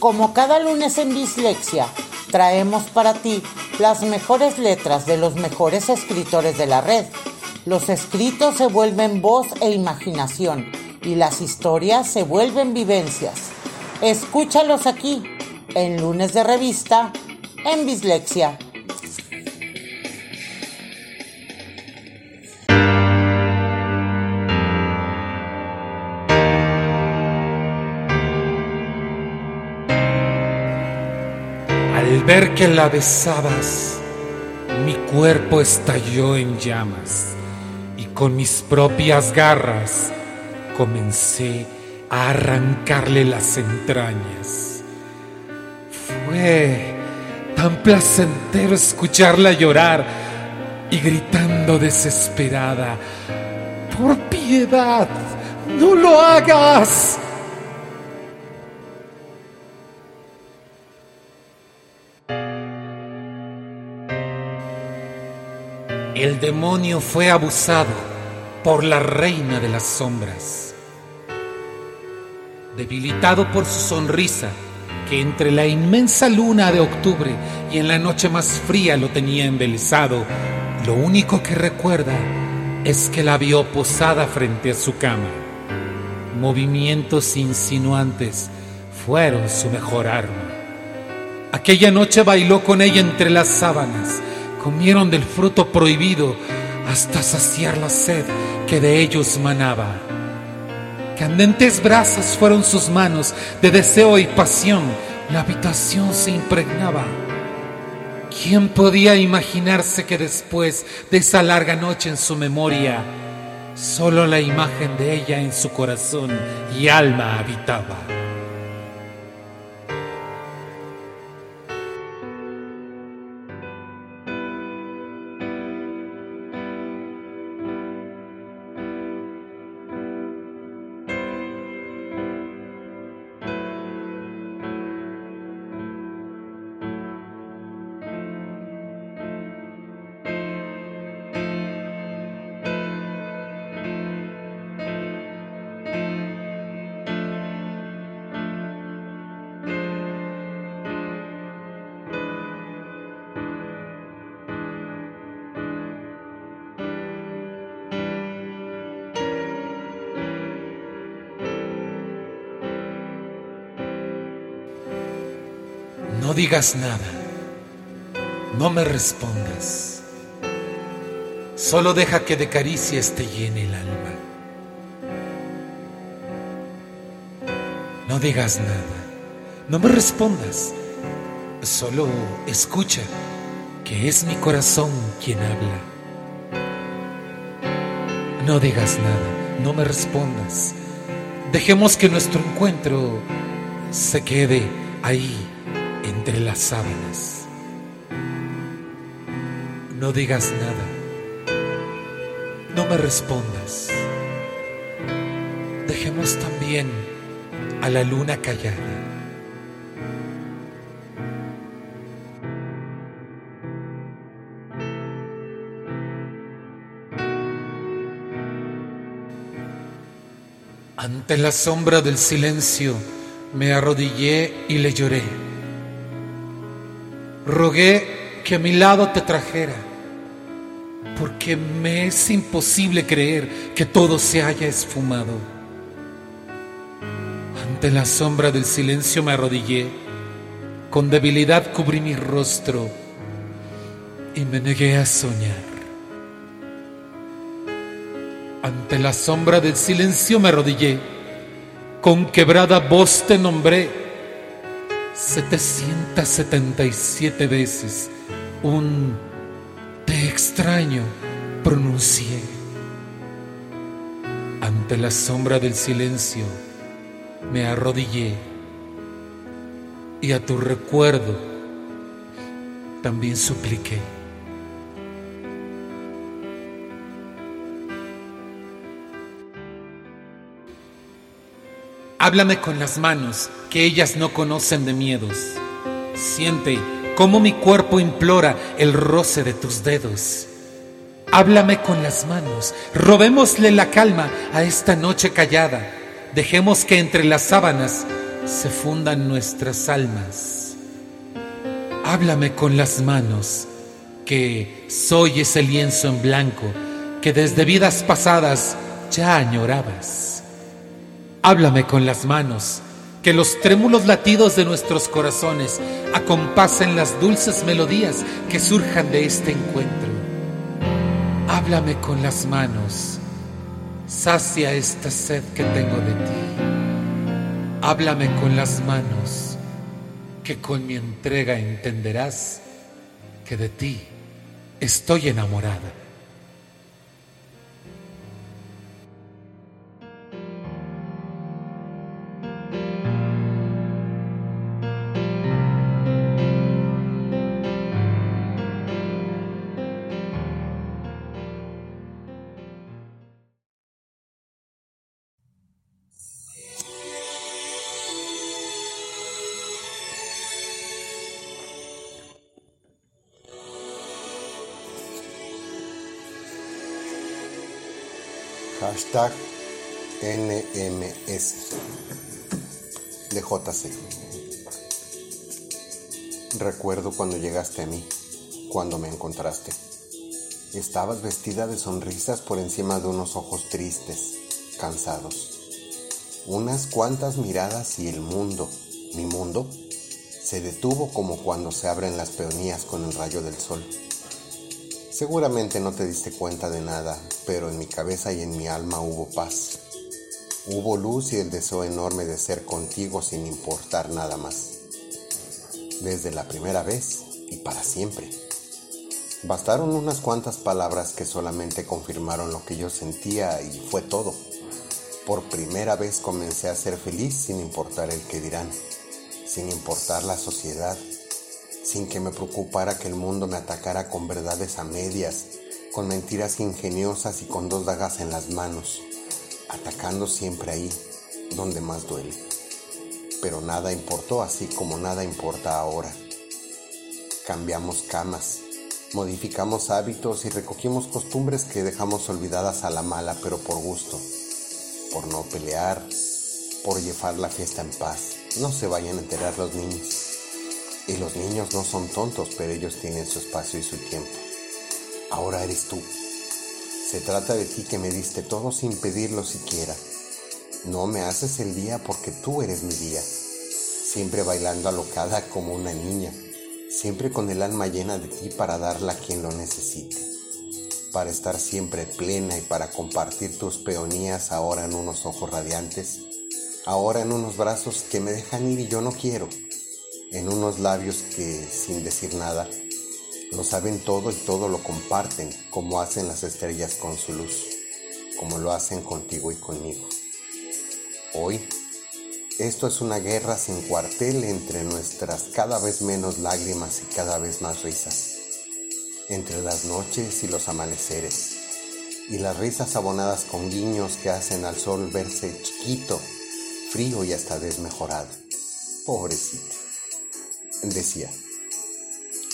Como cada lunes en Dislexia, traemos para ti las mejores letras de los mejores escritores de la red. Los escritos se vuelven voz e imaginación y las historias se vuelven vivencias. Escúchalos aquí, en lunes de revista, en Dislexia. Ver que la besabas, mi cuerpo estalló en llamas y con mis propias garras comencé a arrancarle las entrañas. Fue tan placentero escucharla llorar y gritando desesperada, por piedad, no lo hagas. El demonio fue abusado por la reina de las sombras. Debilitado por su sonrisa, que entre la inmensa luna de octubre y en la noche más fría lo tenía embelesado, lo único que recuerda es que la vio posada frente a su cama. Movimientos insinuantes fueron su mejor arma. Aquella noche bailó con ella entre las sábanas, comieron del fruto prohibido hasta saciar la sed que de ellos manaba. Candentes brasas fueron sus manos de deseo y pasión, la habitación se impregnaba. ¿Quién podía imaginarse que después de esa larga noche en su memoria, solo la imagen de ella en su corazón y alma habitaba? No digas nada. No me respondas. Solo deja que de caricias te llene el alma. No digas nada. No me respondas. Solo escucha que es mi corazón quien habla. No digas nada. No me respondas. Dejemos que nuestro encuentro se quede ahí entre las sábanas. No digas nada. No me respondas. Dejemos también a la luna callada. Ante la sombra del silencio me arrodillé y le lloré. Rogué que a mi lado te trajera, porque me es imposible creer que todo se haya esfumado. Ante la sombra del silencio me arrodillé, con debilidad cubrí mi rostro y me negué a soñar. Ante la sombra del silencio me arrodillé, con quebrada voz te nombré 777 veces un te extraño pronuncié. Ante la sombra del silencio me arrodillé y a tu recuerdo también supliqué. Háblame con las manos, que ellas no conocen de miedos. Siente cómo mi cuerpo implora el roce de tus dedos. Háblame con las manos, robémosle la calma a esta noche callada. Dejemos que entre las sábanas se fundan nuestras almas. Háblame con las manos, que soy ese lienzo en blanco que desde vidas pasadas ya añorabas. Háblame con las manos, que los trémulos latidos de nuestros corazones acompasen las dulces melodías que surjan de este encuentro. Háblame con las manos, sacia esta sed que tengo de ti. Háblame con las manos, que con mi entrega entenderás que de ti estoy enamorada. Hashtag NMS de JC. Recuerdo cuando llegaste a mí, cuando me encontraste. Estabas vestida de sonrisas por encima de unos ojos tristes, cansados. Unas cuantas miradas y el mundo, mi mundo, se detuvo como cuando se abren las peonías con el rayo del sol. Seguramente no te diste cuenta de nada, pero en mi cabeza y en mi alma hubo paz. Hubo luz y el deseo enorme de ser contigo sin importar nada más. Desde la primera vez y para siempre. Bastaron unas cuantas palabras que solamente confirmaron lo que yo sentía y fue todo. Por primera vez comencé a ser feliz sin importar el que dirán, sin importar la sociedad, sin que me preocupara que el mundo me atacara con verdades a medias, con mentiras ingeniosas y con dos dagas en las manos, atacando siempre ahí, donde más duele. Pero nada importó así como nada importa ahora. Cambiamos camas, modificamos hábitos y recogimos costumbres que dejamos olvidadas a la mala, pero por gusto, por no pelear, por llevar la fiesta en paz. No se vayan a enterar los niños. Y los niños no son tontos, pero ellos tienen su espacio y su tiempo. Ahora eres tú. Se trata de ti que me diste todo sin pedirlo siquiera. No me haces el día porque tú eres mi día. Siempre bailando alocada como una niña. Siempre con el alma llena de ti para darla a quien lo necesite. Para estar siempre plena y para compartir tus peonías ahora en unos ojos radiantes. Ahora en unos brazos que me dejan ir y yo no quiero en unos labios que, sin decir nada, lo saben todo y todo lo comparten, como hacen las estrellas con su luz, como lo hacen contigo y conmigo. Hoy, esto es una guerra sin cuartel entre nuestras cada vez menos lágrimas y cada vez más risas, entre las noches y los amaneceres, y las risas abonadas con guiños que hacen al sol verse chiquito, frío y hasta desmejorado. Pobrecito decía,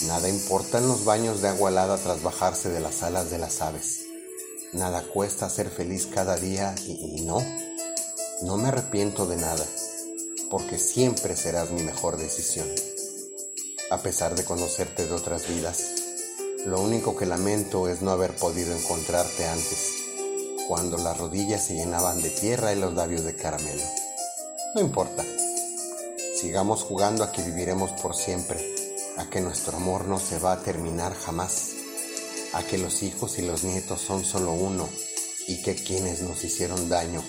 nada importa en los baños de agua helada tras bajarse de las alas de las aves. Nada cuesta ser feliz cada día y, no, no me arrepiento de nada, porque siempre serás mi mejor decisión. A pesar de conocerte de otras vidas, lo único que lamento es no haber podido encontrarte antes, cuando las rodillas se llenaban de tierra y los labios de caramelo. No importa. Sigamos jugando a que viviremos por siempre, a que nuestro amor no se va a terminar jamás, a que los hijos y los nietos son solo uno y que quienes nos hicieron daño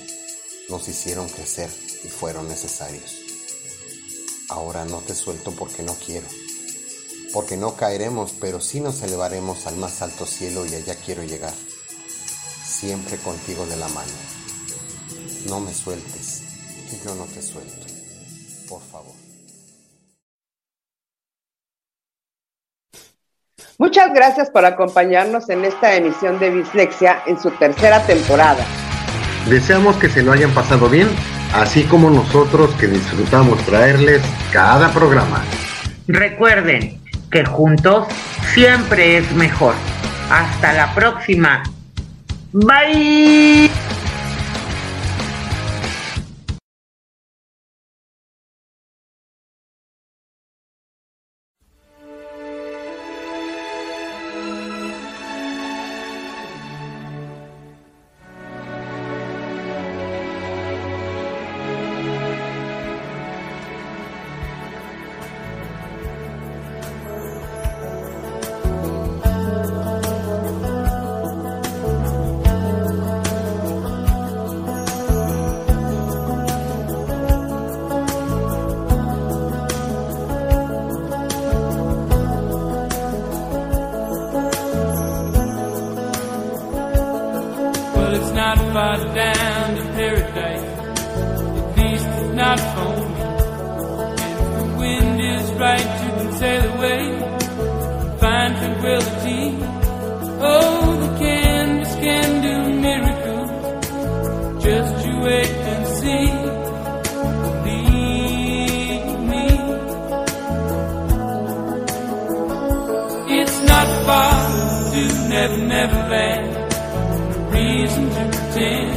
nos hicieron crecer y fueron necesarios. Ahora no te suelto porque no quiero, porque no caeremos, pero sí nos elevaremos al más alto cielo y allá quiero llegar, siempre contigo de la mano. No me sueltes, que yo no te suelto por favor. Muchas gracias por acompañarnos en esta emisión de Dislexia en su tercera temporada. Deseamos que se lo hayan pasado bien, así como nosotros que disfrutamos traerles cada programa. Recuerden que juntos siempre es mejor. Hasta la próxima. Bye. Far down to paradise. At least it's not phony. And if the wind is right, you can sail away. Find tranquility. Oh, the canvas can do miracles. Just you wait and see. Me. It's not far to Never Never Land. Reason to pretend.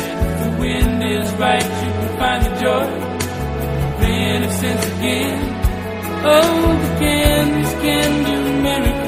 And if the wind is right, you can find the joy of innocence again. Oh, the canvas can do miracles.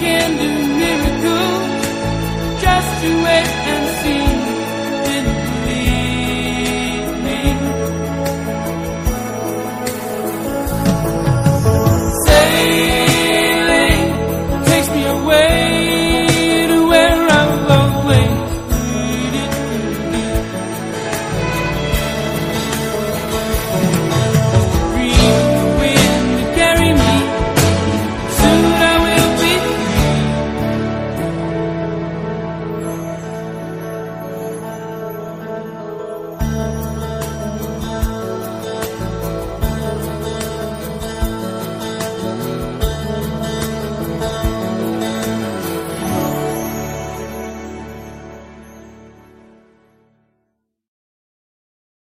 Can do miracles. Just you wait.